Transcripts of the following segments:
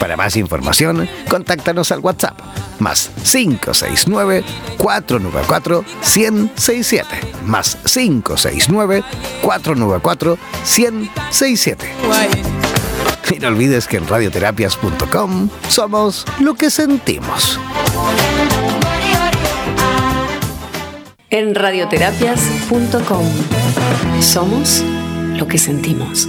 Para más información, contáctanos al WhatsApp más 569-494-1067 más 569-494-1067. Y no olvides que en radioterapias.com somos lo que sentimos. En radioterapias.com somos lo que sentimos.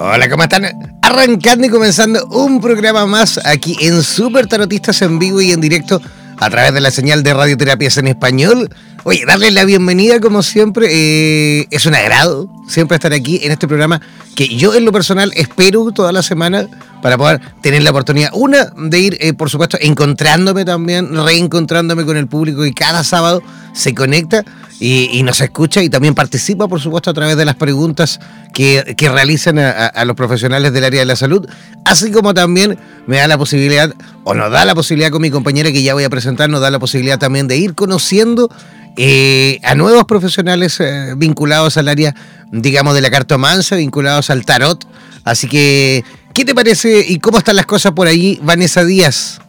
Hola, ¿cómo están? Arrancando y comenzando un programa más aquí en Super Tarotistas en vivo y en directo a través de la señal de Radioterapias en Español. Oye, darles la bienvenida como siempre. Eh, es un agrado siempre estar aquí en este programa que yo en lo personal espero toda la semana para poder tener la oportunidad, una, de ir, eh, por supuesto, encontrándome también, reencontrándome con el público y cada sábado se conecta y, nos escucha y también participa, por supuesto, a través de las preguntas que, realizan a, los profesionales del área de la salud, así como también me da la posibilidad, o nos da la posibilidad con mi compañera que ya voy a presentar, nos da la posibilidad también de ir conociendo eh, a nuevos profesionales eh, vinculados al área, digamos, de la cartomancia, vinculados al tarot. Así que, ¿qué te parece y cómo están las cosas por allí, Vanessa Díaz?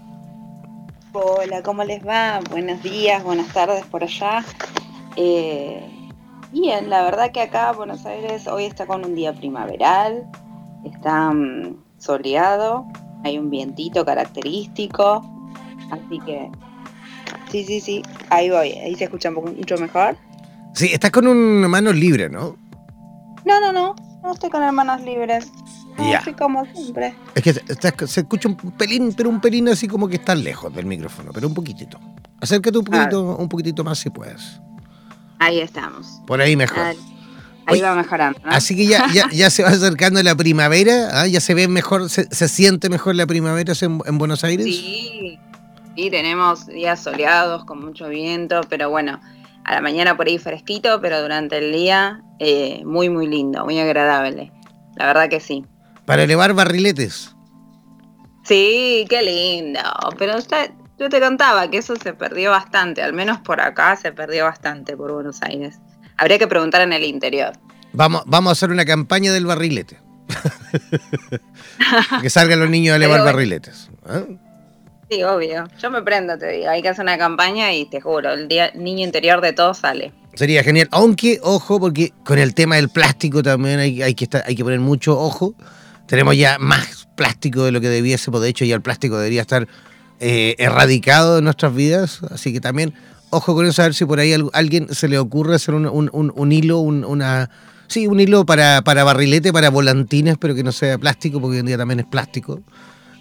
Hola, ¿cómo les va? Buenos días, buenas tardes por allá. Eh, bien, la verdad que acá Buenos Aires hoy está con un día primaveral, está mm, soleado, hay un vientito característico, así que sí, sí, sí, ahí voy, ahí se escucha mucho mejor. Sí, estás con un manos libre, ¿no? No, no, no, no estoy con manos libres. No, como siempre. Es que se, escucha un pelín, pero un pelín así como que está lejos del micrófono, pero un poquitito. Acércate un poquito, un poquitito más si puedes. Ahí estamos. Por ahí mejor. Ahí, va mejorando. Así que ya, ya, se va acercando la primavera, ¿ah? ya se ve mejor, se, siente mejor la primavera en, Buenos Aires. Sí, sí, tenemos días soleados con mucho viento, pero bueno, a la mañana por ahí fresquito, pero durante el día eh, muy, muy lindo, muy agradable. La verdad que sí. Para elevar barriletes. Sí, qué lindo. Pero está, yo te contaba que eso se perdió bastante, al menos por acá se perdió bastante por Buenos Aires. Habría que preguntar en el interior. Vamos, vamos a hacer una campaña del barrilete. que salgan los niños a elevar barriletes. ¿eh? Sí, obvio. Yo me prendo, te digo. Hay que hacer una campaña y te juro, el día, niño interior de todo sale. Sería genial. Aunque, ojo, porque con el tema del plástico también hay, que, estar, hay que poner mucho ojo tenemos ya más plástico de lo que debiésemos. De hecho, ya el plástico debería estar eh, erradicado de nuestras vidas. Así que también, ojo con eso, a ver si por ahí alguien se le ocurre hacer un, un, hilo, una... Sí, un hilo para, para barrilete, para volantines, pero que no sea plástico, porque hoy en día también es plástico.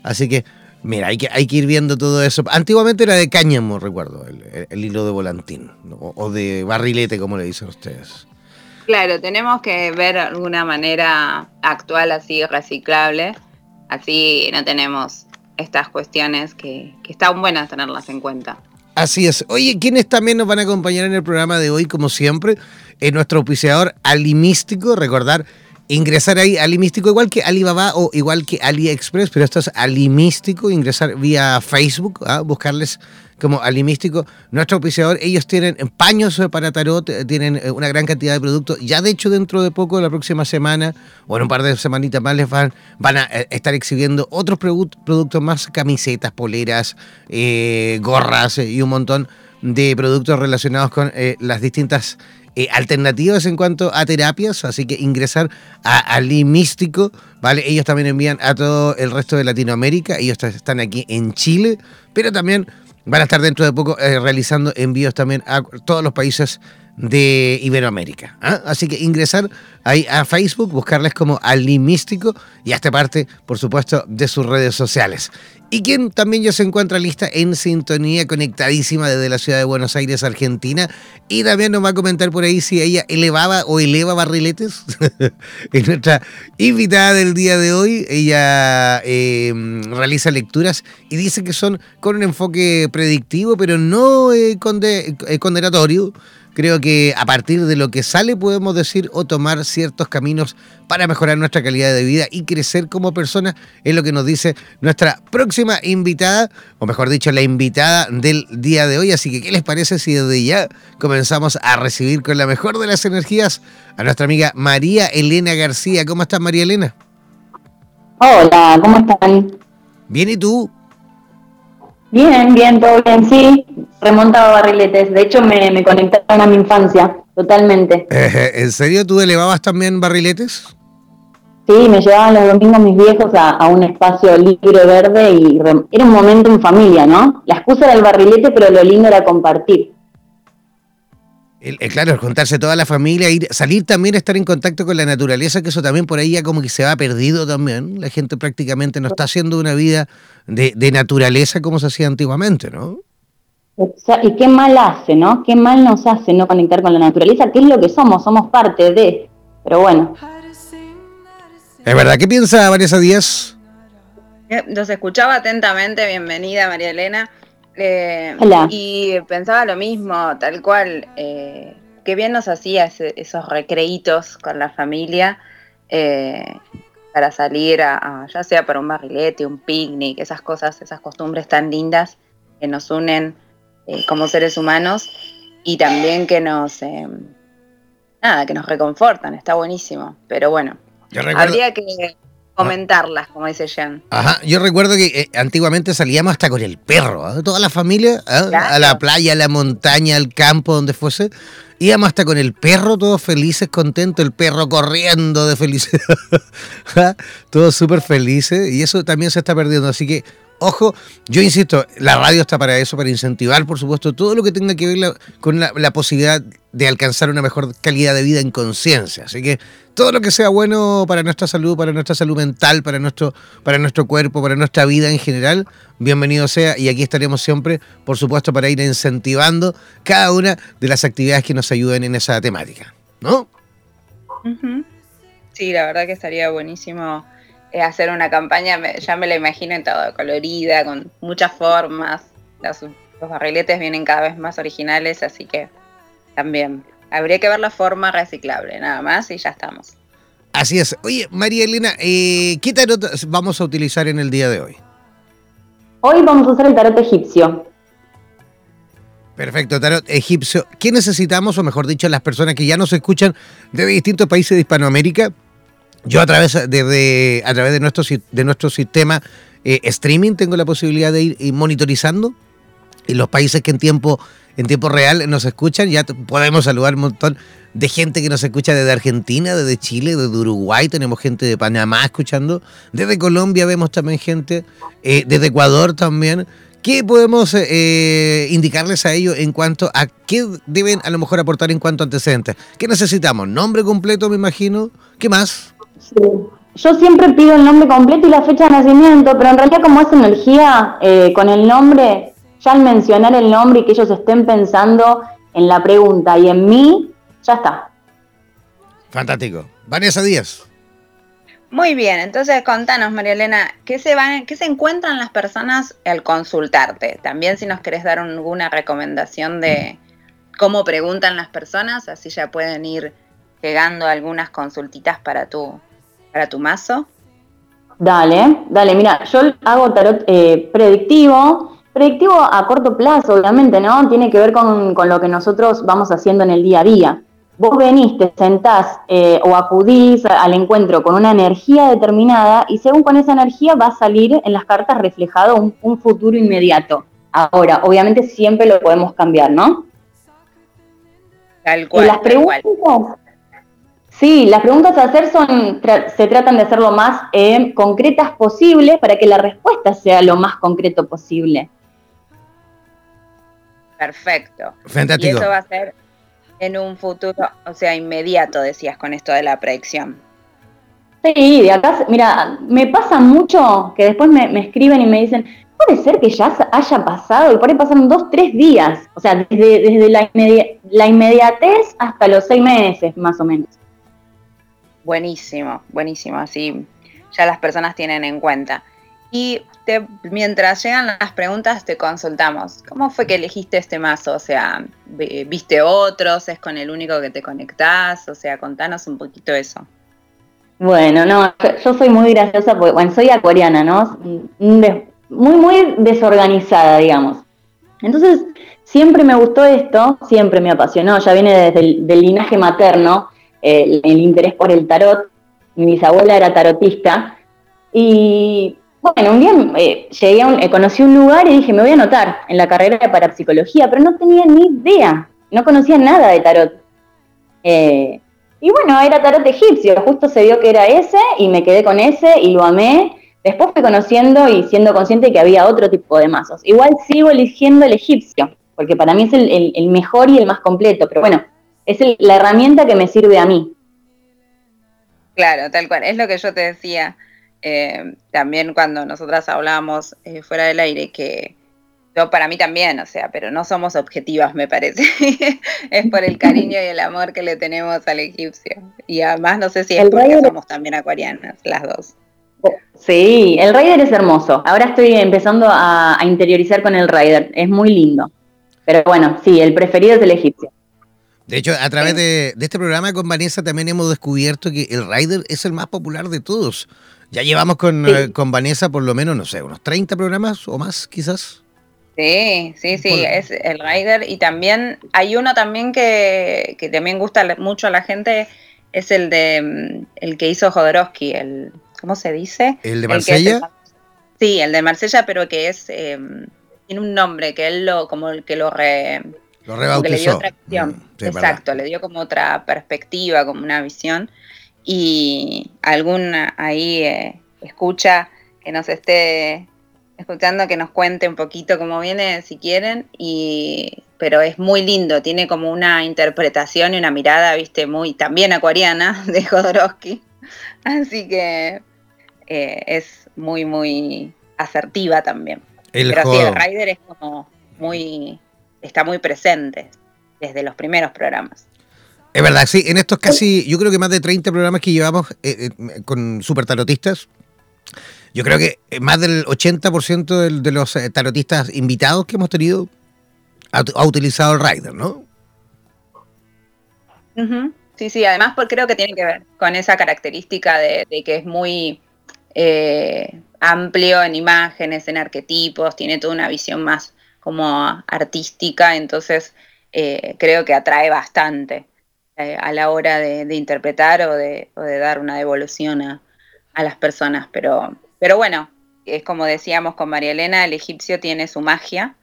Así que, mira, hay que, hay que ir viendo todo eso. Antiguamente era de cáñamo, recuerdo, el, hilo de volantín, o de barrilete, como le dicen ustedes. Claro, tenemos que ver alguna manera actual así reciclable, así no tenemos estas cuestiones que, que están buenas tenerlas en cuenta. Así es. Oye, ¿quiénes también nos van a acompañar en el programa de hoy, como siempre? Es nuestro auspiciador Alimístico. Recordar, ingresar ahí Alimístico, igual que Alibaba o igual que AliExpress, pero esto es Alimístico. Ingresar vía Facebook, ¿ah? buscarles como Alimístico, nuestro auspiciador, ellos tienen paños para tarot, eh, tienen eh, una gran cantidad de productos. Ya de hecho dentro de poco, la próxima semana, o en un par de semanitas más, les van, van a eh, estar exhibiendo otros productos más, camisetas, poleras, gorras y un montón de productos relacionados con las distintas alternativas en cuanto a terapias, así que ingresar a Alimístico, ¿vale? Ellos también envían a todo el resto de Latinoamérica, ellos están aquí en Chile, pero también van a estar dentro de poco eh, realizando envíos también a todos los países de Iberoamérica. ¿ah? Así que ingresar ahí a Facebook, buscarles como Alimístico y hasta parte, por supuesto, de sus redes sociales. Y quien también ya se encuentra lista en sintonía, conectadísima desde la ciudad de Buenos Aires, Argentina. Y también nos va a comentar por ahí si ella elevaba o eleva barriletes. es nuestra invitada del día de hoy. Ella eh, realiza lecturas y dice que son con un enfoque predictivo, pero no eh, eh, condenatorio creo que a partir de lo que sale podemos decir o tomar ciertos caminos para mejorar nuestra calidad de vida y crecer como persona, es lo que nos dice nuestra próxima invitada, o mejor dicho, la invitada del día de hoy. Así que, ¿qué les parece si desde ya comenzamos a recibir con la mejor de las energías a nuestra amiga María Elena García? ¿Cómo estás, María Elena? Hola, ¿cómo están? Bien, ¿y tú? Bien, bien, todo bien, sí. Remontaba barriletes. De hecho, me, me conectaron a mi infancia, totalmente. Eh, ¿En serio tú elevabas también barriletes? Sí, me llevaban los domingos mis viejos a, un espacio libre verde y era un momento en familia, ¿no? La excusa era el barrilete, pero lo lindo era compartir. El, claro, juntarse toda la familia, ir, salir también, estar en contacto con la naturaleza, que eso también por ahí ya como que se va perdido también. La gente prácticamente no está haciendo una vida de, de naturaleza como se hacía antiguamente, ¿no? Y qué mal hace, ¿no? Qué mal nos hace no conectar con la naturaleza, que es lo que somos, somos parte de. Pero bueno. ¿Es verdad? ¿Qué piensa Vanessa Díaz? Eh, los escuchaba atentamente, bienvenida María Elena. Eh, y pensaba lo mismo, tal cual. Eh, qué bien nos hacía esos recreitos con la familia para salir a, ya sea para un barrilete, un picnic, esas cosas, esas costumbres tan lindas que nos unen eh, como seres humanos y también que nos, eh, nada, que nos reconfortan, está buenísimo, pero bueno, habría que comentarlas, como dice Jen. Ajá, yo recuerdo que eh, antiguamente salíamos hasta con el perro, toda la familia, a la playa, a la montaña, al campo, donde fuese. Íbamos hasta con el perro, todos felices, contentos, el perro corriendo de felicidad. todos súper felices y eso también se está perdiendo. Así que Ojo, yo insisto, la radio está para eso, para incentivar, por supuesto, todo lo que tenga que ver con la, posibilidad de alcanzar una mejor calidad de vida en conciencia. Así que todo lo que sea bueno para nuestra salud, para nuestra salud mental, para nuestro, para nuestro cuerpo, para nuestra vida en general, bienvenido sea. Y aquí estaremos siempre, por supuesto, para ir incentivando cada una de las actividades que nos ayuden en esa temática. ¿No? Sí, la verdad que estaría buenísimo hacer una campaña, ya me la imagino en todo colorida, con muchas formas. Los, barriletes vienen cada vez más originales, así que también habría que ver la forma reciclable, nada más, y ya estamos. Así es. Oye, María Elena, eh, ¿qué tarot vamos a utilizar en el día de hoy? Hoy vamos a usar el tarot egipcio. Perfecto, tarot egipcio. ¿Qué necesitamos, o mejor dicho, las personas que ya nos escuchan de distintos países de Hispanoamérica? Yo a través de, a través de nuestro, de nuestro sistema eh, streaming tengo la posibilidad de ir monitorizando en los países que en tiempo en tiempo real nos escuchan. Ya podemos saludar un montón de gente que nos escucha desde Argentina, desde Chile, desde Uruguay. Tenemos gente de Panamá escuchando. Desde Colombia vemos también gente. Eh, desde Ecuador también. ¿Qué podemos eh, indicarles a ellos en cuanto a qué deben a lo mejor aportar en cuanto a antecedentes? ¿Qué necesitamos? ¿Nombre completo, me imagino? ¿Qué más? Sí. Yo siempre pido el nombre completo y la fecha de nacimiento, pero en realidad como es energía eh, con el nombre, ya al mencionar el nombre y que ellos estén pensando en la pregunta y en mí, ya está. Fantástico. Vanessa Díaz. Muy bien, entonces contanos, María Elena, ¿qué se, van, ¿qué se encuentran las personas al consultarte? También si nos querés dar alguna recomendación de cómo preguntan las personas, así ya pueden ir llegando algunas consultitas para tu, para tu mazo. Dale, dale, mira, yo hago tarot eh, predictivo, predictivo a corto plazo, obviamente, ¿no? Tiene que ver con, con lo que nosotros vamos haciendo en el día a día vos venís, te sentás eh, o acudís al encuentro con una energía determinada y según con esa energía va a salir en las cartas reflejado un, futuro inmediato. Ahora, obviamente siempre lo podemos cambiar, ¿no? Tal cual. las preguntas, sí, las preguntas a hacer son, se tratan de ser lo más eh, concretas posible para que la respuesta sea lo más concreto posible. Perfecto. Y eso va a ser en un futuro, o sea, inmediato, decías con esto de la predicción. Sí, de acá, mira, me pasa mucho que después me, escriben y me dicen, puede ser que ya haya pasado, y por ahí pasaron dos, tres días, o sea, desde, desde la, la inmediatez hasta los seis meses, más o menos. Buenísimo, buenísimo, así ya las personas tienen en cuenta. Y mientras llegan las preguntas te consultamos. ¿Cómo fue que elegiste este mazo? O sea, ¿viste otros? ¿Es con el único que te conectás? O sea, contanos un poquito eso. Bueno, no, yo soy muy graciosa porque, bueno, soy acuariana, ¿no? muy, muy desorganizada, digamos. Entonces, siempre me gustó esto, siempre me apasionó, ya viene desde el linaje materno, el, el interés por el tarot. Mi bisabuela era tarotista y bueno, un día eh, llegué a eh, conocí un lugar y dije, me voy a anotar en la carrera de parapsicología, pero no tenía ni idea, no conocía nada de tarot. Eh, y bueno, era tarot egipcio, justo se vio que era ese y me quedé con ese y lo amé. Después fui conociendo y siendo consciente que había otro tipo de mazos. Igual sigo eligiendo el egipcio, porque para mí es el, mejor y el más completo, pero bueno, es la herramienta que me sirve a mí. Claro, tal cual, es lo que yo te decía eh, también cuando nosotras hablábamos eh, fuera del aire, que yo para mí también, o sea, pero no somos objetivas, me parece. es por el cariño y el amor que le tenemos al egipcio. Y además no sé si es porque somos también acuarianas, las dos. Sí, el Raider es hermoso. Ahora estoy empezando a, interiorizar con el Raider. Es muy lindo. Pero bueno, sí, el preferido es el egipcio. De hecho, a través de, de, este programa con Vanessa también hemos descubierto que el Raider es el más popular de todos. Ya llevamos eh, con, Vanessa por lo menos, no sé, unos 30 programas o más quizás. Sí, sí, sí, es el Rider y también hay uno también que, también gusta mucho a la gente, es el de mm, el que hizo Jodorowsky, el ¿cómo se dice? ¿El de Marsella? sí, el de Marsella, pero que es em, tiene un nombre que él lo como el que lo re lo rebautizó. le dio otra visión. Mm, Exacto, le dio como otra perspectiva, como una visión y algún ahí eh, escucha que nos esté escuchando, que nos cuente un poquito cómo viene, si quieren, y, pero es muy lindo, tiene como una interpretación y una mirada, viste, muy también acuariana de Jodorowsky, así que eh, es muy, muy asertiva también. El pero sí, el Rider es como muy, está muy presente desde los primeros programas. Es verdad, sí, en estos casi, yo creo que más de 30 programas que llevamos eh, eh, con super tarotistas, yo creo que más del 80% de, los eh, tarotistas invitados que hemos tenido ha, utilizado el Rider, ¿no? Sí, sí, además porque creo que tiene que ver con esa característica de, que es muy amplio en imágenes, en arquetipos, tiene toda una visión más como artística, entonces creo que atrae bastante. Eh, a la hora de, interpretar o de, dar una devolución a, las personas. Pero, pero bueno, es como decíamos con María Elena, el egipcio tiene su magia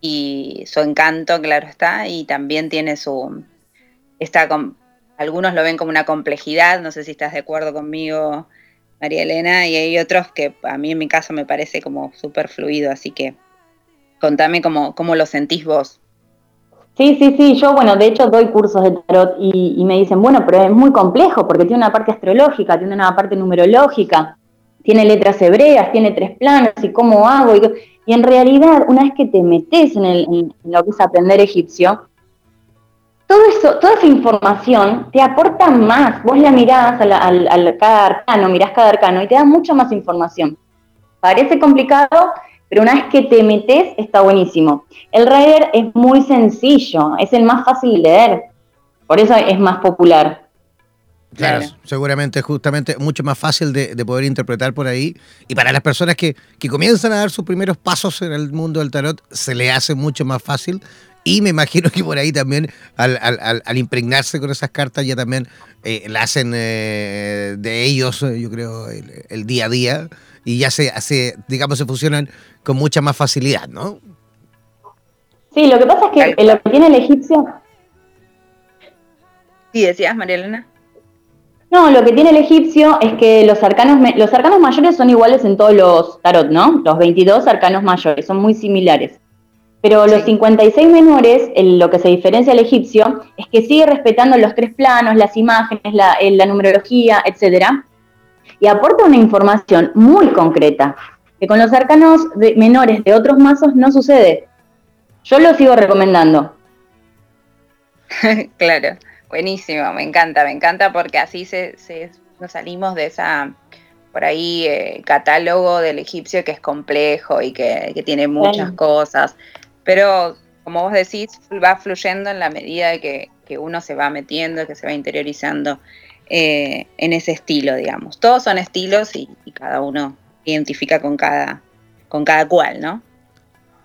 y su encanto, claro está, y también tiene su, está con, algunos lo ven como una complejidad, no sé si estás de acuerdo conmigo, María Elena, y hay otros que a mí en mi caso me parece como súper fluido, así que contame cómo, cómo lo sentís vos. Sí, sí, sí, yo bueno, de hecho doy cursos de tarot y, me dicen, bueno, pero es muy complejo porque tiene una parte astrológica, tiene una parte numerológica, tiene letras hebreas, tiene tres planos y cómo hago. Y, y en realidad, una vez que te metes en, el, lo que es aprender egipcio, todo eso, toda esa información te aporta más. Vos la mirás al, al, cada arcano, mirás cada arcano y te da mucha más información. Parece complicado, pero una vez que te metes está buenísimo. El Rider es muy sencillo, es el más fácil de leer, por eso es más popular. Claro, seguramente justamente mucho más fácil de, poder interpretar por ahí. Y para las personas que, que, comienzan a dar sus primeros pasos en el mundo del tarot, se le hace mucho más fácil. Y me imagino que por ahí también, al, al, al impregnarse con esas cartas, ya también eh, la hacen eh, de ellos, yo creo, el, día a día. Y ya se hace, digamos, se fusionan con mucha más facilidad, ¿no? Sí, lo que pasa es que lo que tiene el egipcio. Sí, decías, María Elena. No, lo que tiene el egipcio es que los arcanos, los arcanos mayores son iguales en todos los tarot, ¿no? Los 22 arcanos mayores son muy similares. Pero los 56 menores, lo que se diferencia al egipcio es que sigue respetando los tres planos, las imágenes, la, la numerología, etcétera, y aporta una información muy concreta, que con los arcanos menores de otros mazos no sucede. Yo lo sigo recomendando. claro. Buenísimo, me encanta, me encanta porque así se, nos salimos de esa, por ahí, eh, catálogo del egipcio que es complejo y que, tiene muchas cosas. Pero, como vos decís, va fluyendo en la medida de que, uno se va metiendo, que se va interiorizando eh, en ese estilo, digamos. Todos son estilos y, y, cada uno identifica con cada, con cada cual, ¿no?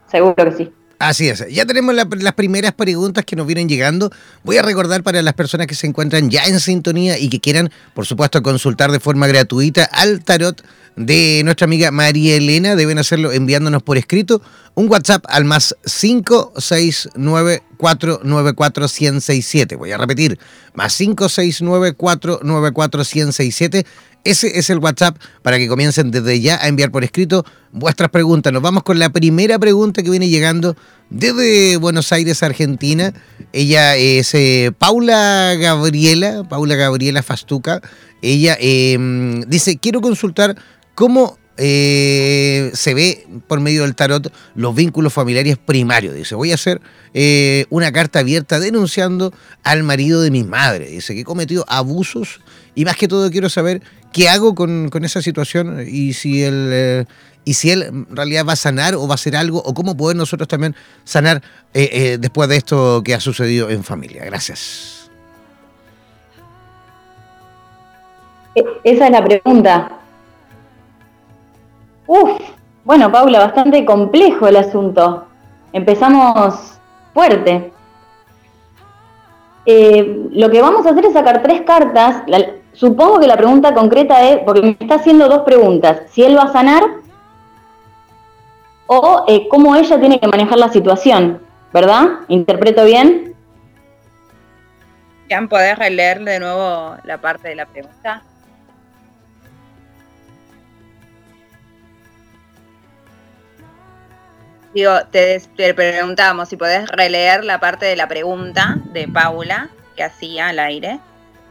Seguro que sí. Así es, ya tenemos las primeras preguntas que nos vienen llegando. Voy a recordar para las personas que se encuentran ya en sintonía y que quieran, por supuesto, consultar de forma gratuita al tarot de nuestra amiga María Elena, deben hacerlo enviándonos por escrito un WhatsApp al más 569-494-1067. Voy a repetir, más 569-494-1067 ese es el WhatsApp para que comiencen desde ya a enviar por escrito vuestras preguntas. Nos vamos con la primera pregunta que viene llegando desde Buenos Aires, Argentina. Ella es eh, Paula Gabriela, Paula Gabriela Fastuca. Ella em, dice, quiero consultar cómo eh, se ve por medio del tarot los vínculos familiares primarios. Dice, voy a hacer eh, una carta abierta denunciando al marido de mi madre. Dice que cometió abusos y más que todo quiero saber qué hago con, esa situación y si él... Eh, y si él en realidad va a sanar o va a hacer algo, o cómo poder nosotros también sanar eh, después de esto que ha sucedido en familia. Gracias. E, esa es la pregunta. Uf, bueno, Paula, bastante complejo el asunto. Empezamos fuerte. lo que vamos a hacer es sacar tres cartas. Supongo que la pregunta concreta es, porque me está haciendo dos preguntas, si él va a sanar o eh, cómo ella tiene que manejar la situación, ¿verdad? ¿Interpreto bien? Jan, ¿podés releer de nuevo la parte de la pregunta? Digo, te, te preguntábamos si podés releer la parte de la pregunta de Paula que hacía al aire.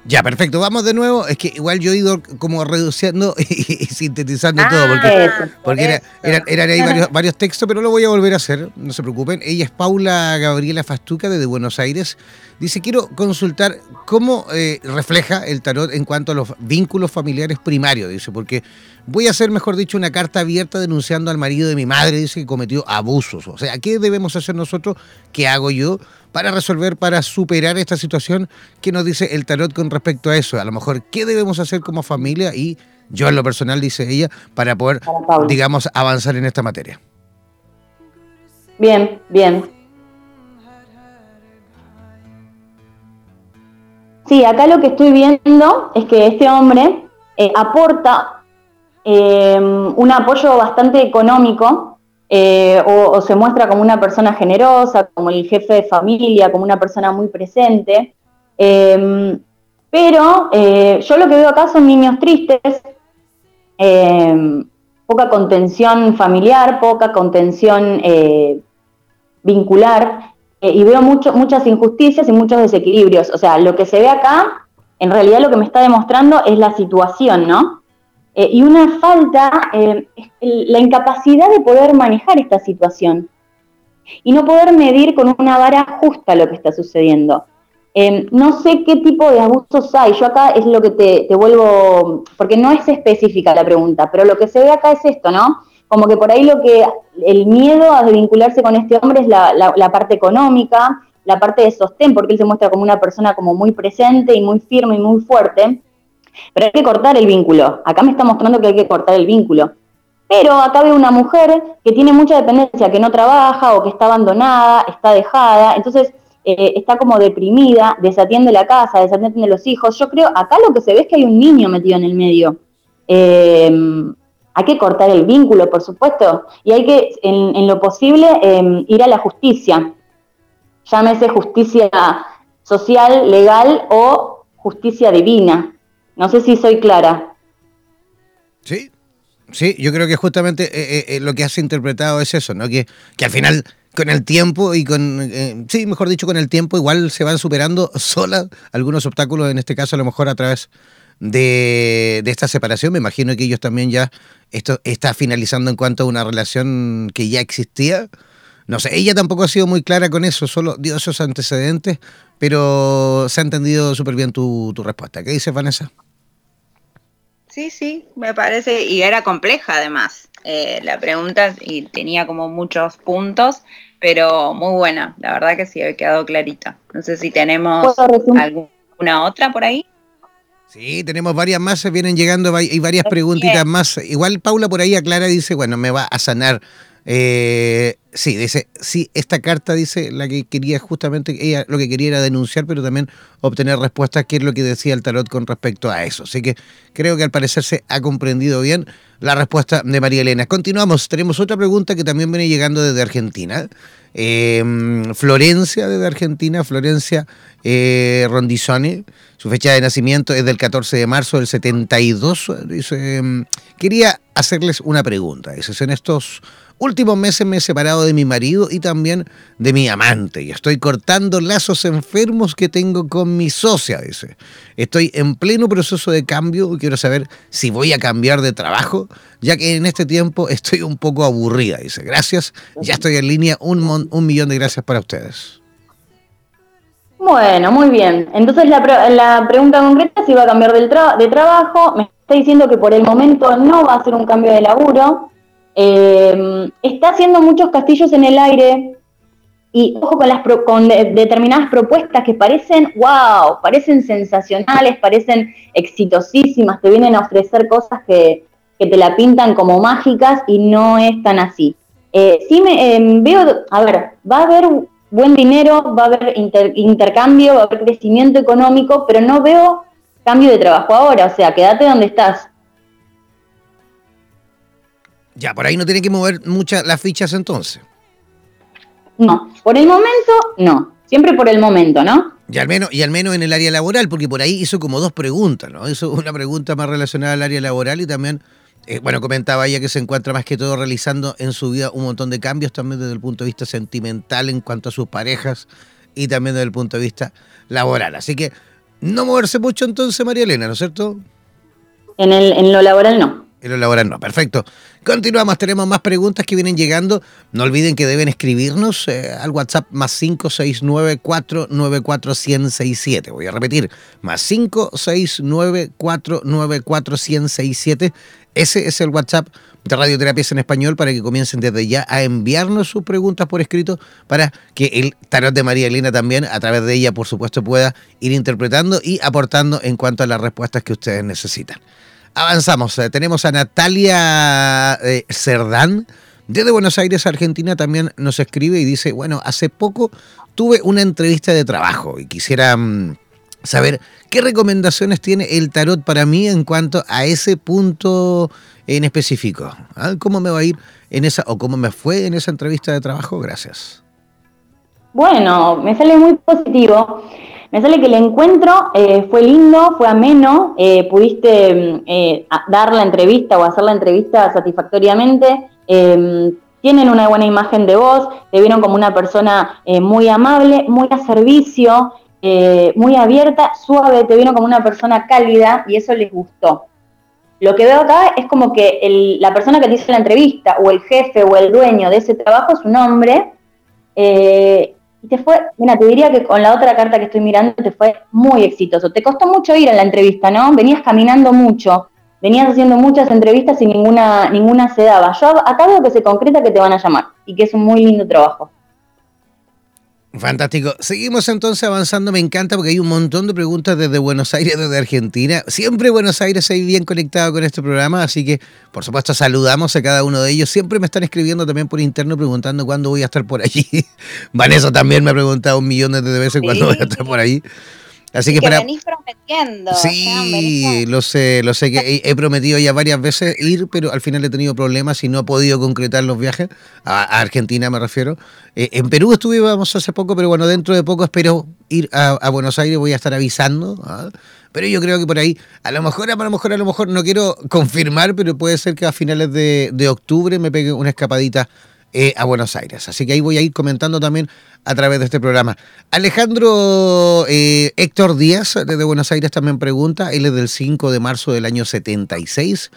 Ya, perfecto. Vamos de nuevo. Es que igual yo he ido como reduciendo y, sintetizando todo, porque, porque eran ahí varios, varios, textos, pero lo voy a volver a hacer, no se preocupen. Ella es Paula Gabriela Fastuca desde Buenos Aires. Dice, quiero consultar cómo eh, refleja el tarot en cuanto a los vínculos familiares primarios, dice, porque voy a hacer, mejor dicho, una carta abierta denunciando al marido de mi madre, dice que cometió abusos. O sea, ¿qué debemos hacer nosotros? ¿Qué hago yo? Para resolver, para superar esta situación. ¿Qué nos dice el tarot con respecto a eso? A lo mejor, ¿qué debemos hacer como familia? Y yo en lo personal, dice ella, para poder, digamos, avanzar en esta materia. Bien, bien. Sí, acá lo que estoy viendo es que este hombre eh, aporta eh, un apoyo bastante económico eh, o, se muestra como una persona generosa, como el jefe de familia, como una persona muy presente. Em, pero eh, yo lo que veo acá son niños tristes, em, poca contención familiar, poca contención eh, vincular, y veo muchas injusticias y muchos desequilibrios. O sea, lo que se ve acá, en realidad lo que me está demostrando es la situación, ¿no? Eh, y una falta, eh, la incapacidad de poder manejar esta situación y no poder medir con una vara justa lo que está sucediendo. Eh, no sé qué tipo de abusos hay. Yo acá es lo que te, vuelvo, porque no es específica la pregunta, pero lo que se ve acá es esto, ¿no? Como que por ahí lo que, el miedo a vincularse con este hombre es la, la parte económica, la parte de sostén, porque él se muestra como una persona como muy presente y muy firme y muy fuerte pero hay que cortar el vínculo. Acá me está mostrando que hay que cortar el vínculo. Pero acá veo una mujer que tiene mucha dependencia, que no trabaja o que está abandonada, está dejada, entonces eh, está como deprimida, desatiende la casa, desatiende los hijos. Yo creo, acá lo que se ve es que hay un niño metido en el medio. Em, hay que cortar el vínculo, por supuesto, y hay que, en, lo posible, em, ir a la justicia. Llámese justicia social, legal o justicia divina. No sé si soy clara. Sí, sí, yo creo que justamente eh, eh, eh, lo que has interpretado es eso, ¿no? Que, que al final con el tiempo y con, sí, mejor dicho, con el tiempo igual se van superando solas algunos obstáculos, en este caso a lo mejor a través de, de, esta separación. Me imagino que ellos también ya, esto está finalizando en cuanto a una relación que ya existía. No sé, ella tampoco ha sido muy clara con eso, solo dio esos antecedentes, pero se ha entendido súper bien tu, tu respuesta. ¿Qué dices, Vanessa? Sí, sí, me parece, y era compleja además eh, la pregunta y tenía como muchos puntos, pero muy buena, la verdad que sí, había quedado clarita. No sé si tenemos alguna otra por ahí. Sí, tenemos varias más, se vienen llegando, hay varias preguntitas más. Igual Paula por ahí aclara, dice, bueno, me va a sanar eh, sí, dice, sí, esta carta dice la que quería justamente, ella lo que quería era denunciar, pero también obtener respuestas, que es lo que decía el tarot con respecto a eso. Así que creo que al parecer se ha comprendido bien la respuesta de María Elena. Continuamos, tenemos otra pregunta que también viene llegando desde Argentina. Em, Florencia desde Argentina, Florencia eh, Rondizone, su fecha de nacimiento es del 14 de marzo del 72. Dice, em, quería hacerles una pregunta. Dice, en estos últimos meses me he separado de mi marido y también de mi amante y estoy cortando lazos enfermos que tengo con mi socia, dice. Estoy en pleno proceso de cambio quiero saber si voy a cambiar de trabajo, ya que en este tiempo estoy un poco aburrida, dice. Gracias, ya estoy en línea, un, un millón de gracias para ustedes. Bueno, muy bien. Entonces la, la pregunta concreta es si va a cambiar del de trabajo. Me está diciendo que por el momento no va a ser un cambio de laburo, eh, está haciendo muchos castillos en el aire y ojo con las con determinadas propuestas que parecen wow, parecen sensacionales, parecen exitosísimas, te vienen a ofrecer cosas que, te la pintan como mágicas y no es tan así. Eh, sí me em, veo, a ver, va a haber buen dinero, va a haber intercambio, va a haber crecimiento económico, pero no veo cambio de trabajo ahora, o sea, quédate donde estás. Ya, por ahí no tiene que mover muchas las fichas entonces. No, por el momento no. Siempre por el momento, ¿no? Y al menos, y al menos en el área laboral, porque por ahí hizo como dos preguntas, ¿no? Hizo una pregunta más relacionada al área laboral y también, eh, bueno, comentaba ella que se encuentra más que todo realizando en su vida un montón de cambios también desde el punto de vista sentimental en cuanto a sus parejas y también desde el punto de vista laboral. Así que no moverse mucho entonces, María Elena, ¿no es cierto? En, el, en lo laboral no. En lo laboral no, perfecto. Continuamos, tenemos más preguntas que vienen llegando. No olviden que deben escribirnos eh, al WhatsApp más 569-494-1067. Voy a repetir, más 569-494-1067. Ese es el WhatsApp de Radioterapias en Español para que comiencen desde ya a enviarnos sus preguntas por escrito para que el tarot de María Elena también, a través de ella, por supuesto, pueda ir interpretando y aportando en cuanto a las respuestas que ustedes necesitan. Avanzamos. Eh, tenemos a Natalia eh, Cerdán. Desde Buenos Aires, Argentina, también nos escribe y dice, bueno, hace poco tuve una entrevista de trabajo y quisiera mm, saber qué recomendaciones tiene el tarot para mí en cuanto a ese punto en específico. ¿Ah? ¿Cómo me va a ir en esa o cómo me fue en esa entrevista de trabajo? Gracias. Bueno, me sale muy positivo. Me sale que el encuentro eh, fue lindo, fue ameno, eh, pudiste mm, eh, dar la entrevista o hacer la entrevista satisfactoriamente, em, tienen una buena imagen de vos, te vieron como una persona muy amable, muy a servicio, muy abierta, suave, te vieron como una persona cálida y eso les gustó. Lo que veo acá es como que la persona que te hizo la entrevista o el jefe o el dueño de ese trabajo es un hombre y te fue, mira, te diría que con la otra carta que estoy mirando te fue muy exitoso. Te costó mucho ir a la entrevista, ¿no? Venías caminando mucho, venías haciendo muchas entrevistas y ninguna, ninguna se daba. Yo acá veo que se concreta que te van a llamar y que es un muy lindo trabajo. Fantástico. Seguimos entonces avanzando. Me encanta porque hay un montón de preguntas desde Buenos Aires, desde Argentina. Siempre Buenos Aires ahí bien conectado con este programa, así que por supuesto saludamos a cada uno de ellos. Siempre me están escribiendo también por interno preguntando cuándo voy a estar por allí. Vanessa también me ha preguntado un millón de veces cuándo voy a estar por ahí. Así que, para... venís prometiendo. Sí, lo sé, lo sé que he, prometido ya varias veces ir, pero al final he tenido problemas y no he podido concretar los viajes. A, Argentina me refiero. Eh, en Perú estuvimos hace poco, pero bueno, dentro de poco espero ir a, Buenos Aires, voy a estar avisando. ¿ah? Pero yo creo que por ahí, a lo mejor, a lo mejor, a lo mejor, no quiero confirmar, pero puede ser que a finales de, de octubre me pegue una escapadita eh, a Buenos Aires. Así que ahí voy a ir comentando también a través de este programa. Alejandro eh, Héctor Díaz, desde Buenos Aires, también pregunta. Él es del 5 de marzo del año 76.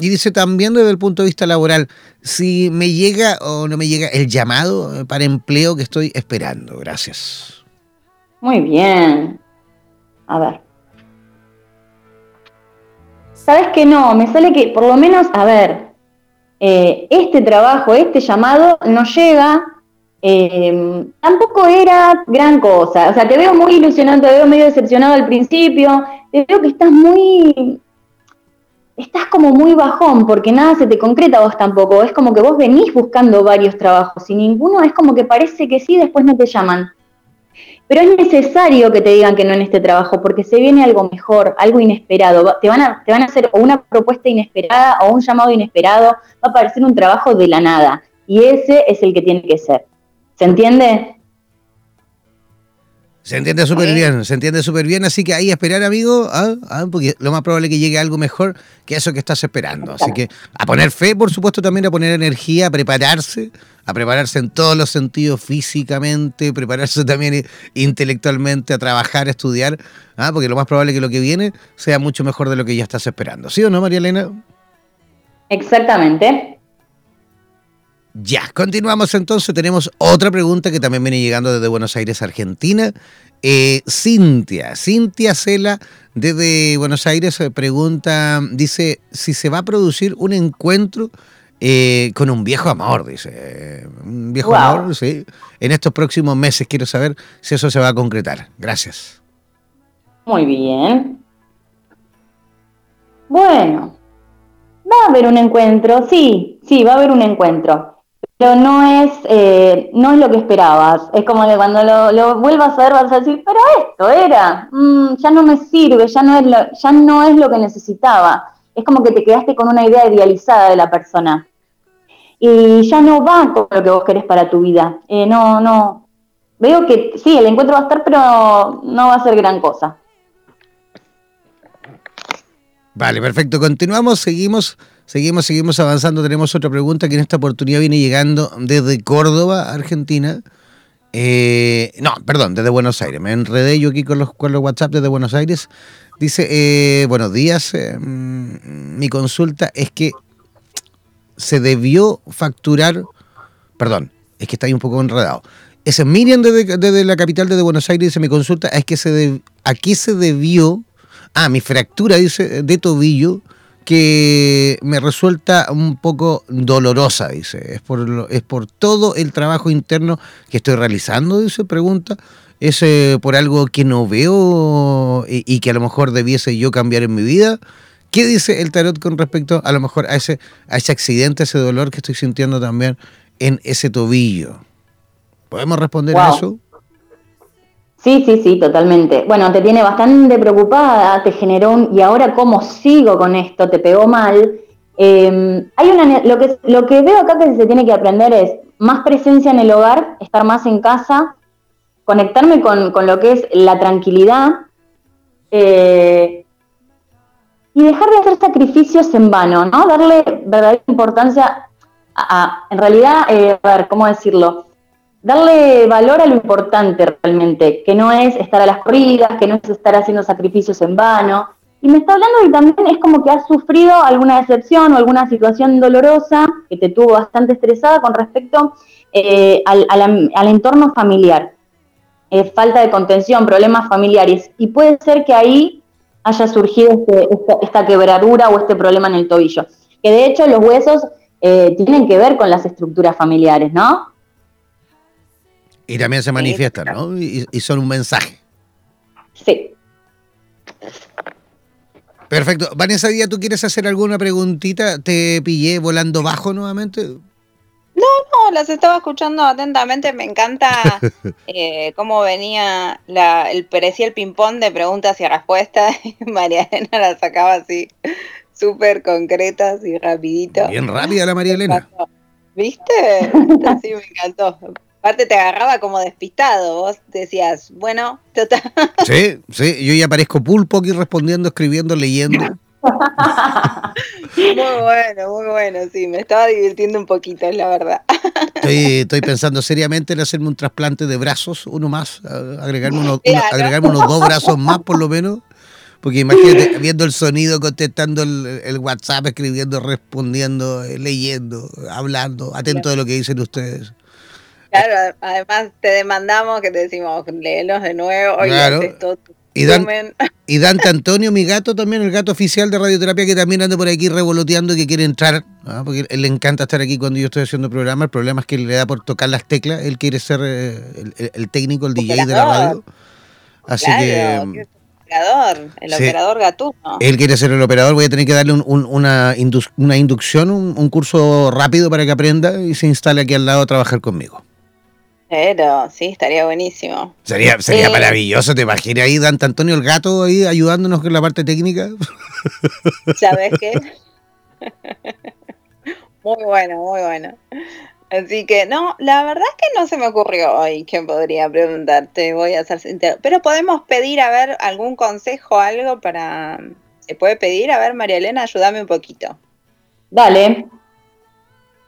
Y dice también desde el punto de vista laboral, si me llega o no me llega el llamado para empleo que estoy esperando. Gracias. Muy bien. A ver. ¿Sabes que no? Me sale que por lo menos, a ver, eh, este trabajo, este llamado no llega, eh, tampoco era gran cosa. O sea, te veo muy ilusionado, te veo medio decepcionado al principio, te veo que estás muy, estás como muy bajón, porque nada se te concreta vos tampoco. Es como que vos venís buscando varios trabajos y ninguno es como que parece que sí, después no te llaman. Pero es necesario que te digan que no en este trabajo, porque se viene algo mejor, algo inesperado. Te van a, te van a hacer una propuesta inesperada o un llamado inesperado, va a aparecer un trabajo de la nada. Y ese es el que tiene que ser. ¿Se entiende? Se entiende súper bien, se entiende súper bien, así que ahí esperar, amigo, ¿ah? ¿Ah? porque lo más probable es que llegue algo mejor que eso que estás esperando. Así que a poner fe, por supuesto, también a poner energía, a prepararse, a prepararse en todos los sentidos, físicamente, prepararse también intelectualmente, a trabajar, a estudiar, ¿ah? porque lo más probable es que lo que viene sea mucho mejor de lo que ya estás esperando. ¿Sí o no, María Elena? Exactamente. Ya, continuamos entonces. Tenemos otra pregunta que también viene llegando desde Buenos Aires, Argentina. Eh, Cintia, Cintia Cela desde Buenos Aires eh, pregunta, dice, si se va a producir un encuentro eh, con un viejo amor, dice. Un viejo amor, sí. En estos próximos meses quiero saber si eso se va a concretar. Gracias. Muy bien. Bueno, va a haber un encuentro, sí, sí, va a haber un encuentro pero no es, eh, no es lo que esperabas. Es como que cuando lo, vuelvas a ver vas a decir, pero esto era, mm, ya no me sirve, ya no, es lo, ya no es lo que necesitaba. Es como que te quedaste con una idea idealizada de la persona. Y ya no va con lo que vos querés para tu vida. Eh, no, no. Veo que sí, el encuentro va a estar, pero no va a ser gran cosa. Vale, perfecto. Continuamos, seguimos Seguimos, seguimos avanzando. Tenemos otra pregunta que en esta oportunidad viene llegando desde Córdoba, Argentina. Eh, no, perdón, desde Buenos Aires. Me enredé yo aquí con los, con los WhatsApp desde Buenos Aires. Dice, eh, buenos días. Eh, mm, mi consulta es que se debió facturar, perdón, es que está ahí un poco enredado. Ese Miriam desde, desde la capital de Buenos Aires dice, mi consulta es que se de, a qué se debió, ah, mi fractura, dice, de tobillo que me resulta un poco dolorosa, dice. Es por, es por todo el trabajo interno que estoy realizando, dice, pregunta. Es eh, por algo que no veo y, que a lo mejor debiese yo cambiar en mi vida. ¿Qué dice el tarot con respecto a lo mejor a ese, a ese accidente, ese dolor que estoy sintiendo también en ese tobillo? ¿Podemos responder a eso? Sí, sí, sí, totalmente. Bueno, te tiene bastante preocupada, te generó un, y ahora cómo sigo con esto, te pegó mal. Em, hay una, lo, que, lo que veo acá que se tiene que aprender es más presencia en el hogar, estar más en casa, conectarme con, lo que es la tranquilidad eh, y dejar de hacer sacrificios en vano, ¿no? Darle verdadera importancia a, en realidad, eh, a ver, ¿cómo decirlo? Darle valor a lo importante realmente, que no es estar a las corridas, que no es estar haciendo sacrificios en vano, y me está hablando y también es como que has sufrido alguna decepción o alguna situación dolorosa que te tuvo bastante estresada con respecto eh, al, entorno familiar. Falta de contención, problemas familiares. Y puede ser que ahí haya surgido este, esta, quebradura o este problema en el tobillo. Que de hecho los huesos eh, tienen que ver con las estructuras familiares, ¿no? Y también se manifiestan, ¿no? y son un mensaje. Sí. Perfecto. Vanessa Díaz, ¿tú quieres hacer alguna preguntita? ¿Te pillé volando bajo nuevamente? No, no, las estaba escuchando atentamente. Me encanta eh, cómo venía la, el parecía el ping-pong de preguntas y respuestas. María Elena las sacaba así, súper concretas y rapidito. Bien rápida la María Elena. ¿Viste? Sí, me encantó. Aparte te agarraba como despistado, vos decías, bueno, total. Sí, sí, yo ya parezco pulpo aquí respondiendo, escribiendo, leyendo. muy bueno, muy bueno, sí, me estaba divirtiendo un poquito, es la verdad. Estoy, pensando seriamente en hacerme un trasplante de brazos, uno más, agregarme unos, agregarme unos dos brazos más por lo menos. Porque imagínate, viendo el sonido, contestando el, el, WhatsApp, escribiendo, respondiendo, leyendo, hablando, atento de lo que dicen ustedes. Claro, además te demandamos que te decimos, léelos de nuevo, claro. y, Dan, y Dante Antonio, mi gato también, el gato oficial de radioterapia que también anda por aquí revoloteando y que quiere entrar, porque él le encanta estar aquí cuando yo estoy haciendo programa. El problema es que le da por tocar las teclas, él quiere ser eh, el, técnico, el DJ de la radio. Así que... Mm, el operador gatuno. Él quiere ser el operador, voy a tener que darle una, una inducción, un, un, curso rápido para que aprenda y se instale aquí al lado a trabajar conmigo. Pero sí, estaría buenísimo. Sería, sería maravilloso, ¿te imaginas ahí Dante Antonio el gato ahí ayudándonos con la parte técnica? ¿Sabes qué? muy bueno, muy bueno. Así que no, la verdad es que no se me ocurrió hoy que podría preguntarte, voy a ser sincero. Pero podemos pedir, a ver, algún consejo, algo para... ¿Se puede pedir? A ver, María Elena, ayúdame un poquito. Dale.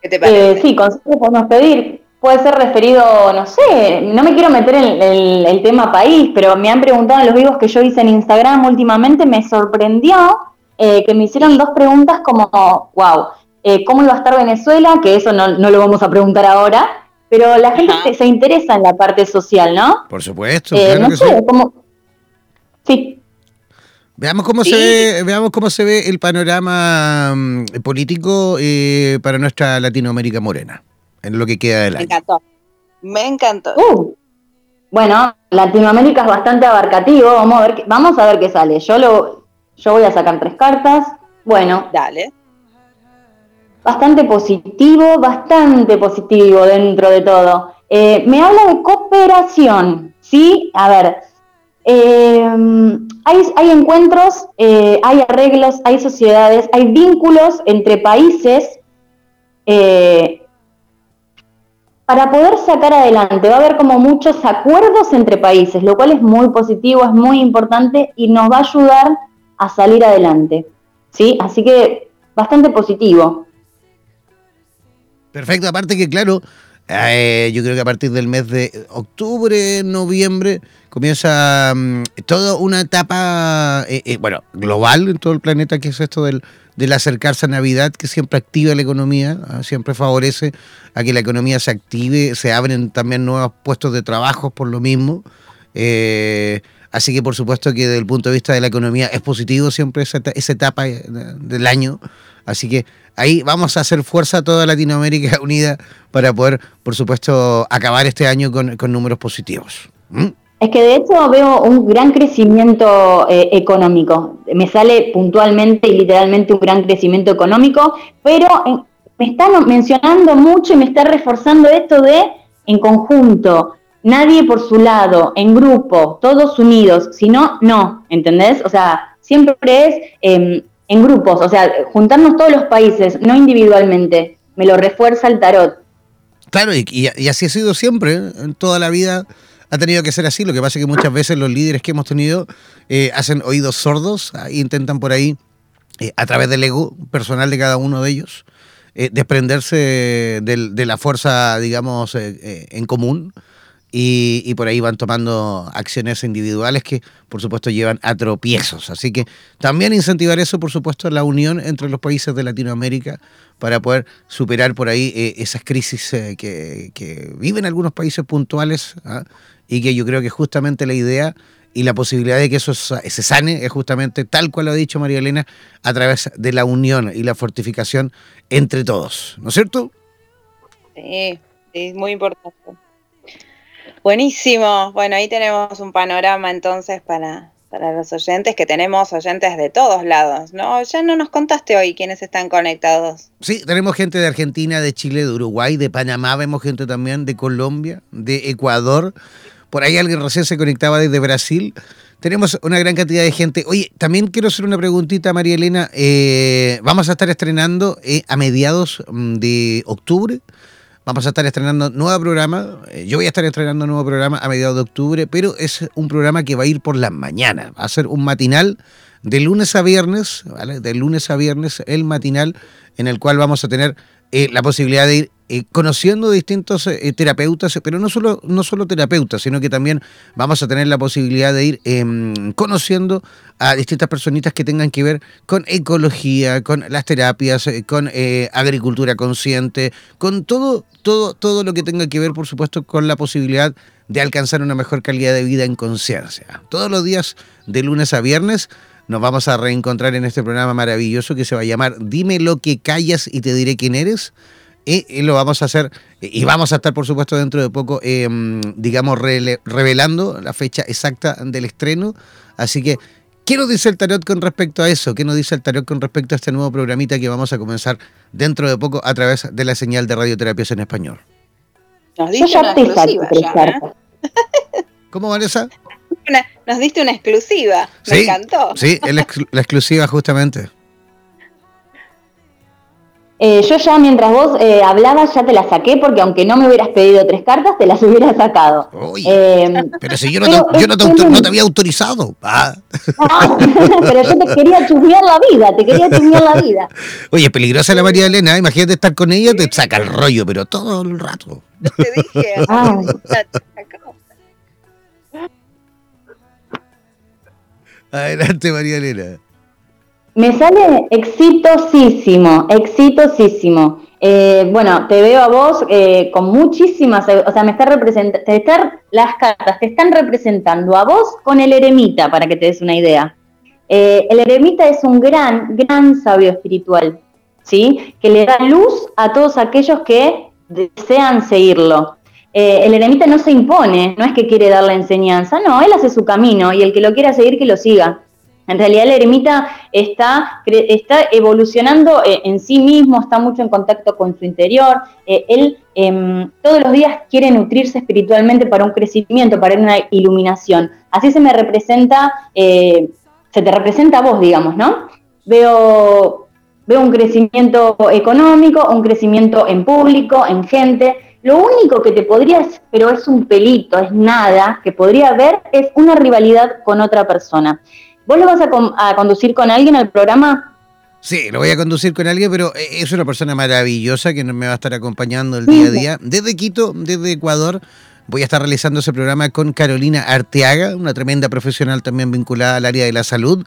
¿Qué te parece? Eh, sí, consejo podemos pedir puede ser referido, no sé, no me quiero meter en el, tema país, pero me han preguntado en los vivos que yo hice en Instagram últimamente, me sorprendió eh, que me hicieron dos preguntas como, wow, eh, ¿cómo iba a estar Venezuela? Que eso no, lo vamos a preguntar ahora, pero la gente se, interesa en la parte social, ¿no? Por supuesto. Eh, no sé, Sí. Veamos cómo se ve, veamos cómo se ve el panorama mm, político para nuestra Latinoamérica morena en lo que queda del Me encantó. Me encantó. Uh. bueno, Latinoamérica es bastante abarcativo. Vamos a ver, vamos a ver qué sale. Yo lo, yo voy a sacar tres cartas. Bueno. Dale. Bastante positivo, bastante positivo dentro de todo. Eh, me habla de cooperación, ¿sí? A ver, eh, hay, hay, encuentros, eh, hay arreglos, hay sociedades, hay vínculos entre países para poder sacar adelante. Va a haber como muchos acuerdos entre países, lo cual es muy positivo, es muy importante y nos va a ayudar a salir adelante. ¿Sí? Así que bastante positivo. Perfecto, aparte que claro, eh, yo creo que a partir del mes de octubre, noviembre, comienza mm, toda una etapa, eh, eh, bueno, global en todo el planeta, que es esto del, acercarse a Navidad, que siempre activa la economía, ah, siempre favorece a que la economía se active, se abren también nuevos puestos de trabajo por lo mismo. así que por supuesto que desde el punto de vista de la economía es positivo siempre esa, esa etapa del año. Así que ahí vamos a hacer fuerza a toda Latinoamérica unida para poder, por supuesto, acabar este año con, números positivos. ¿Mm? Es que de hecho veo un gran crecimiento eh, económico. Me sale puntualmente y literalmente un gran crecimiento económico, pero me están mencionando mucho y me está reforzando esto de en conjunto. nadie por su lado, en grupo, todos unidos, si no, no, ¿entendés? O sea, siempre es em, en grupos, o sea, juntarnos todos los países, no individualmente, me lo refuerza el tarot. Claro, y, así ha sido siempre, ¿eh? en toda la vida ha tenido que ser así, lo que pasa es que muchas veces los líderes que hemos tenido eh, hacen oídos sordos e intentan por ahí, eh, a través del ego personal de cada uno de ellos, desprenderse de, la fuerza, digamos, en común y, por ahí van tomando acciones individuales que por supuesto llevan a tropiezos. Así que también incentivar eso, por supuesto, la unión entre los países de Latinoamérica para poder superar por ahí eh, esas crisis eh, que, viven algunos países puntuales ¿ah? Y que yo creo que justamente la idea y la posibilidad de que eso se sane es justamente tal cual lo ha dicho María Elena, a través de la unión y la fortificación entre todos, ¿no es cierto? Sí, es muy importante. Buenísimo. Bueno, ahí tenemos un panorama entonces para, para los oyentes, que tenemos oyentes de todos lados, ¿no? Ya no nos contaste hoy quiénes están conectados. Sí, tenemos gente de Argentina, de Chile, de Uruguay, de Panamá, vemos gente también de Colombia, de Ecuador. Por ahí alguien recién se conectaba desde Brasil. Tenemos una gran cantidad de gente. Oye, también quiero hacer una preguntita, María Elena. Eh, vamos a estar estrenando eh, a mediados mm, de octubre Vamos a estar estrenando nuevo programa. Eh, yo voy a estar estrenando nuevo programa a mediados de octubre, pero es un programa que va a ir por las mañanas. Va a ser un matinal de lunes a viernes, ¿vale? De lunes a viernes, el matinal en el cual vamos a tener la posibilidad de ir eh, conociendo distintos eh, terapeutas, pero no solo, no solo terapeutas, sino que también vamos a tener la posibilidad de ir em, conociendo a distintas personitas que tengan que ver con ecología, con las terapias, con agricultura consciente, con todo, todo, todo lo que tenga que ver, por supuesto, con la posibilidad de alcanzar una mejor calidad de vida en conciencia. Todos los días, de lunes a viernes, nos vamos a reencontrar en este programa maravilloso que se va a llamar Dime lo que callas y te diré quién eres. Y, lo vamos a hacer, y vamos a estar, por supuesto, dentro de poco, em, digamos, revelando la fecha exacta del estreno. Así que, ¿qué nos dice el tarot con respecto a eso? ¿Qué nos dice el tarot con respecto a este nuevo programita que vamos a comenzar dentro de poco a través de la señal de radioterapias en español? Nos dice una exclusiva ¿eh? ¿Cómo, Vanessa? nos diste una exclusiva. Me encantó. Sí, la, exclusiva justamente. Eh, yo ya mientras vos eh, hablabas ya te la saqué porque aunque no me hubieras pedido tres cartas te las hubiera sacado. Em, pero si yo no, te, había autorizado. Ah. Ah, pero yo te quería chusmear la vida, te quería chusmear la vida. Oye, peligrosa la María Elena, imagínate estar con ella, te saca el rollo, pero todo el rato. Te dije. Ah. Adelante, María Elena. Me sale exitosísimo, exitosísimo. Eh, bueno, te veo a vos eh, con muchísimas, o sea, me está representando, las cartas te están representando a vos con el eremita, para que te des una idea. Eh, el eremita es un gran, gran sabio espiritual, ¿sí? Que le da luz a todos aquellos que desean seguirlo. Eh, el eremita no se impone, no es que quiere dar la enseñanza, no, él hace su camino y el que lo quiera seguir, que lo siga. En realidad el eremita está, está evolucionando eh, en sí mismo, está mucho en contacto con su interior, eh, él em, todos los días quiere nutrirse espiritualmente para un crecimiento, para una iluminación. Así se me representa, se te representa a vos, digamos, ¿no? Veo, veo un crecimiento económico, un crecimiento en público, en gente, lo único que te podría, pero es un pelito, es nada, que podría haber, es una rivalidad con otra persona. ¿Vos lo vas a, conducir con alguien al programa? Sí, lo voy a conducir con alguien, pero eh, es una persona maravillosa que me va a estar acompañando el día a día. Desde Quito, desde Ecuador, voy a estar realizando ese programa con Carolina Arteaga, una tremenda profesional también vinculada al área de la salud.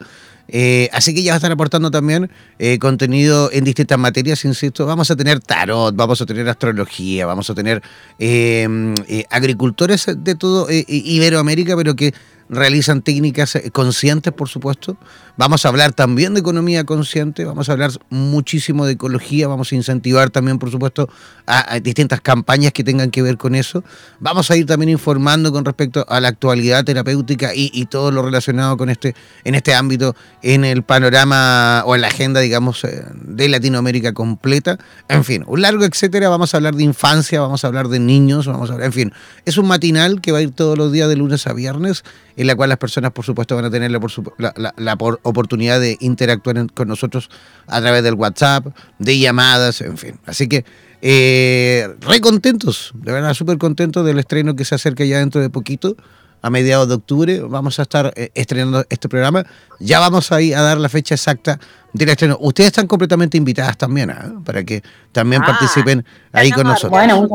Eh, así que ya va a estar aportando también eh, contenido en distintas materias, insisto. Vamos a tener tarot, vamos a tener astrología, vamos a tener eh, agricultores de todo Iberoamérica, pero que realizan técnicas eh, conscientes, por supuesto. Vamos a hablar también de economía consciente, vamos a hablar muchísimo de ecología, vamos a incentivar también, por supuesto, a, distintas campañas que tengan que ver con eso. Vamos a ir también informando con respecto a la actualidad terapéutica y, todo lo relacionado con este, en este ámbito, en el panorama o en la agenda, digamos, eh, de Latinoamérica completa. En fin, un largo etcétera. Vamos a hablar de infancia, vamos a hablar de niños, vamos a hablar, en fin, es un matinal que va a ir todos los días de lunes a viernes en la cual las personas, por supuesto, van a tener la, la, oportunidad de interactuar con nosotros a través del WhatsApp, de llamadas, en fin. Así que, eh, re contentos, de verdad, súper contentos del estreno que se acerca ya dentro de poquito a mediados de octubre vamos a estar eh, estrenando este programa. Ya vamos a, ir a dar la fecha exacta del estreno. Ustedes están completamente invitadas también ¿ah? para que también ah, participen ahí con nosotros. Bueno,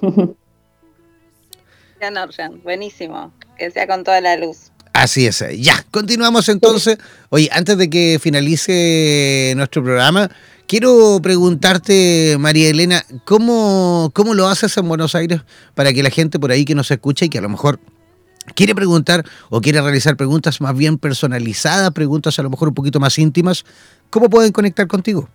muchas gracias. Buenísimo que sea con toda la luz. Así es. Ya, continuamos entonces. Oye, antes de que finalice nuestro programa, quiero preguntarte, María Elena, ¿cómo, ¿cómo lo haces en Buenos Aires para que la gente por ahí que nos escucha y que a lo mejor quiere preguntar o quiere realizar preguntas más bien personalizadas, preguntas a lo mejor un poquito más íntimas, ¿cómo pueden conectar contigo?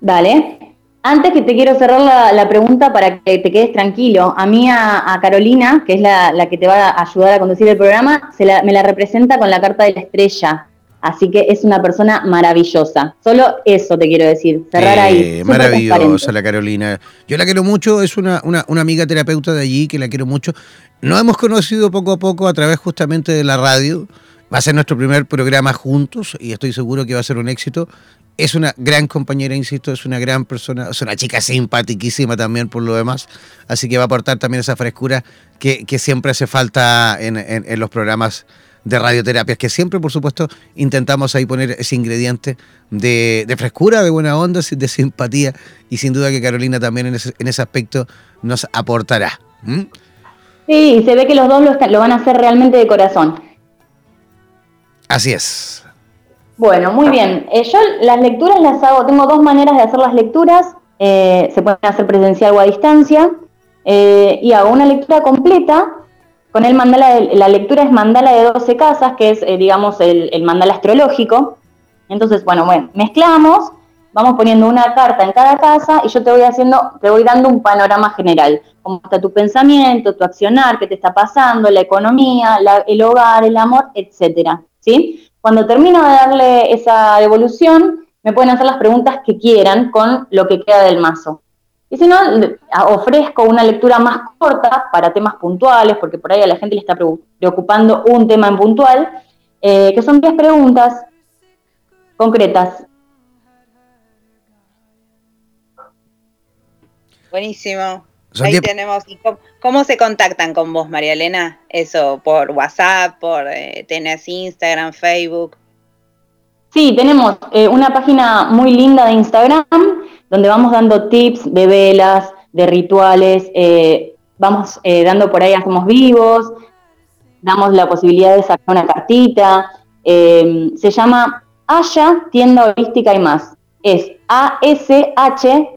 Vale. Antes que te quiero cerrar la, pregunta para que te quedes tranquilo, a mí, a, Carolina, que es la, que te va a ayudar a conducir el programa, se me la representa con la carta de la estrella. Así que es una persona maravillosa. Solo eso te quiero decir, cerrar ahí. Eh, maravillosa la Carolina. Yo la quiero mucho, es una, una, una, amiga terapeuta de allí que la quiero mucho. Nos hemos conocido poco a poco a través justamente de la radio. Va a ser nuestro primer programa juntos y estoy seguro que va a ser un éxito es una gran compañera, insisto, es una gran persona, es una chica simpaticísima también por lo demás, así que va a aportar también esa frescura que, siempre hace falta en, los programas de radioterapias, que siempre, por supuesto, intentamos ahí poner ese ingrediente de, frescura, de buena onda, de simpatía, y sin duda que Carolina también en ese, aspecto nos aportará. Sí, se ve que los dos lo, lo van a hacer realmente de corazón. Así es. Bueno, muy bien. Eh, yo las lecturas las hago, tengo dos maneras de hacer las lecturas. Eh, se pueden hacer presencial o a distancia. Eh, y hago una lectura completa. Con el mandala, la lectura es mandala de 12 casas, que es, digamos, el, el, mandala astrológico. Entonces, bueno, bueno, mezclamos, vamos poniendo una carta en cada casa y yo te voy haciendo, te voy dando un panorama general. Cómo está tu pensamiento, tu accionar, qué te está pasando, la economía, el hogar, el amor, etcétera. Cuando termino de darle esa devolución, me pueden hacer las preguntas que quieran con lo que queda del mazo. Y si no, ofrezco una lectura más corta para temas puntuales, porque por ahí a la gente le está preocupando un tema en puntual, eh, que son 10 preguntas concretas. Buenísimo. Ahí tenemos. cómo, se contactan con vos, María Elena? Eso, por WhatsApp, por eh, tenés Instagram, Facebook. Sí, tenemos eh, una página muy linda de Instagram donde vamos dando tips de velas, de rituales, eh, vamos dando por ahí, hacemos vivos, damos la posibilidad de sacar una cartita. se llama Aya Tienda Holística y más. Es A-S-H-A-A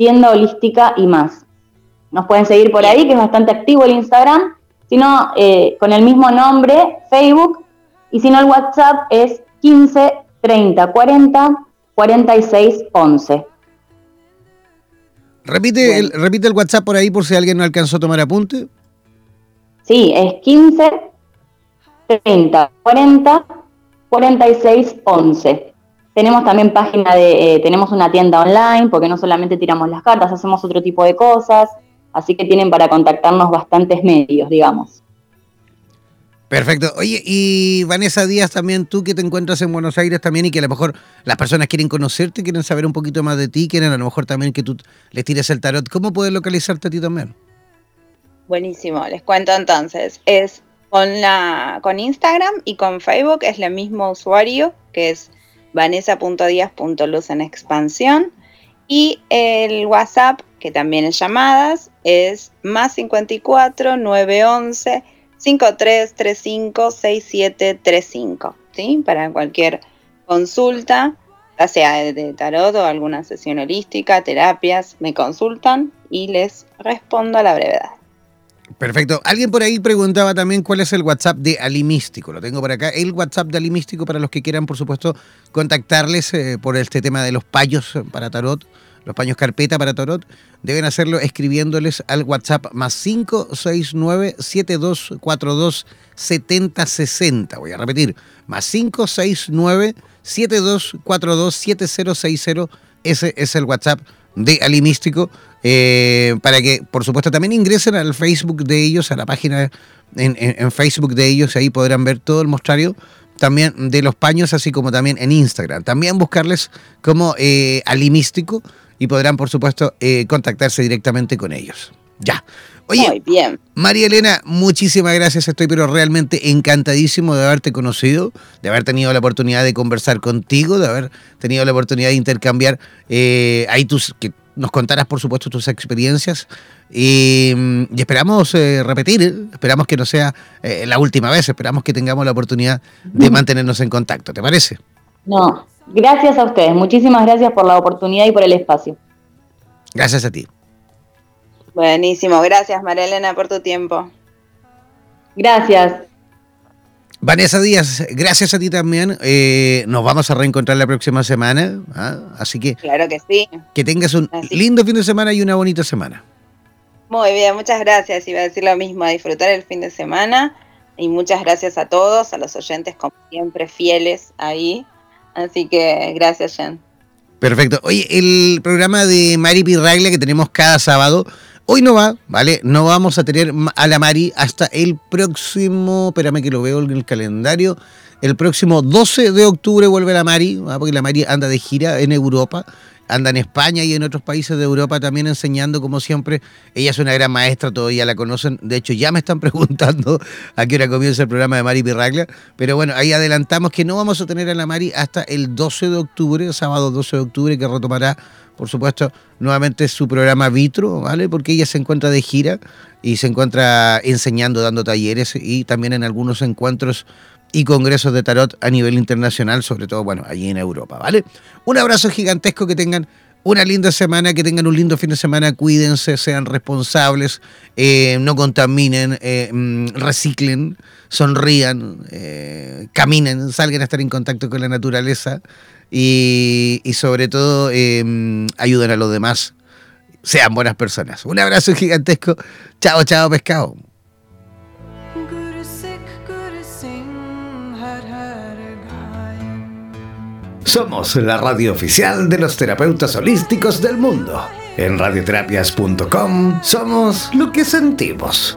tienda holística y más. Nos pueden seguir por ahí, que es bastante activo el Instagram, sino eh, con el mismo nombre, Facebook, y si no el WhatsApp es 15 30 40 46 11. Repite, el, repite el WhatsApp por ahí por si alguien no alcanzó a tomar apunte. Sí, es 15 30 40 46 11. Tenemos también página de, eh, tenemos una tienda online, porque no solamente tiramos las cartas, hacemos otro tipo de cosas, así que tienen para contactarnos bastantes medios, digamos. Perfecto. Oye, y Vanessa Díaz, también tú que te encuentras en Buenos Aires también y que a lo mejor las personas quieren conocerte, quieren saber un poquito más de ti, quieren a lo mejor también que tú les tires el tarot. ¿Cómo puedes localizarte a ti también? Buenísimo, les cuento entonces. Es con la con Instagram y con Facebook es el mismo usuario, que es vanessa.díaz.luz en expansión. Y el WhatsApp, que también es llamadas, es más 54 911 5335 6735. ¿sí? Para cualquier consulta, ya sea de tarot o alguna sesión holística, terapias, me consultan y les respondo a la brevedad. Perfecto. Alguien por ahí preguntaba también cuál es el WhatsApp de Alimístico. Lo tengo por acá. El WhatsApp de Alimístico para los que quieran, por supuesto, contactarles eh, por este tema de los payos para tarot, los paños carpeta para tarot. Deben hacerlo escribiéndoles al WhatsApp más 569 7242 7060. Voy a repetir. Más 569 7242 7060. Ese es el WhatsApp de Alimístico, eh, para que, por supuesto, también ingresen al Facebook de ellos, a la página en, Facebook de ellos, ahí podrán ver todo el mostrario también de los paños, así como también en Instagram. También buscarles como eh, Alimístico y podrán, por supuesto, eh, contactarse directamente con ellos. Ya. Oye, Muy bien. María Elena, muchísimas gracias. Estoy pero realmente encantadísimo de haberte conocido, de haber tenido la oportunidad de conversar contigo, de haber tenido la oportunidad de intercambiar eh, ahí tus, que nos contaras, por supuesto, tus experiencias. Y, mm, esperamos eh, repetir, esperamos que no sea eh, la última vez, esperamos que tengamos la oportunidad de mantenernos en contacto. ¿Te parece? No, gracias a ustedes. Muchísimas gracias por la oportunidad y por el espacio. Gracias a ti. Buenísimo, gracias María Elena por tu tiempo. Gracias. Vanessa Díaz, gracias a ti también. Eh, nos vamos a reencontrar la próxima semana. ¿ah? Así que. Claro que sí. Que tengas un lindo fin de semana y una bonita semana. Muy bien, muchas gracias. Iba a decir lo mismo, a disfrutar el fin de semana. Y muchas gracias a todos, a los oyentes, como siempre, fieles ahí. Así que gracias, Jen. Perfecto. Oye, el programa de Mari Pirraglia que tenemos cada sábado Hoy no va, ¿vale? No vamos a tener a la Mari hasta el próximo, espérame que lo veo en el calendario, el próximo 12 de octubre vuelve la Mari, ¿ah? porque la Mari anda de gira en Europa, anda en España y en otros países de Europa también enseñando, como siempre. Ella es una gran maestra, todavía la conocen. De hecho, ya me están preguntando a qué hora comienza el programa de Mari Pirraglia. Pero bueno, ahí adelantamos que no vamos a tener a la Mari hasta el 12 de octubre, sábado 12 de octubre, que retomará por supuesto, nuevamente su programa Vitro, ¿vale? Porque ella se encuentra de gira y se encuentra enseñando, dando talleres y también en algunos encuentros y congresos de tarot a nivel internacional, sobre todo, bueno, allí en Europa, ¿vale? Un abrazo gigantesco, que tengan una linda semana, que tengan un lindo fin de semana, cuídense, sean responsables, eh, no contaminen, eh, mm, reciclen, sonrían, eh, caminen, salgan a estar en contacto con la naturaleza y, sobre todo eh, ayuden a los demás. Sean buenas personas. Un abrazo gigantesco. Chao, chao, pescado. Somos la radio oficial de los terapeutas holísticos del mundo. En radioterapias.com somos lo que sentimos.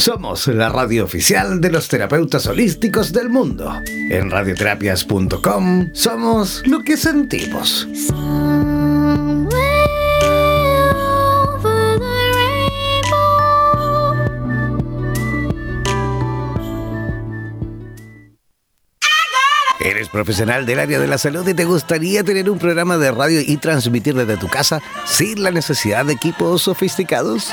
Somos la radio oficial de los terapeutas holísticos del mundo. En radioterapias.com somos lo que sentimos. ¿Eres profesional del área de la salud y te gustaría tener un programa de radio y transmitir desde tu casa sin la necesidad de equipos sofisticados?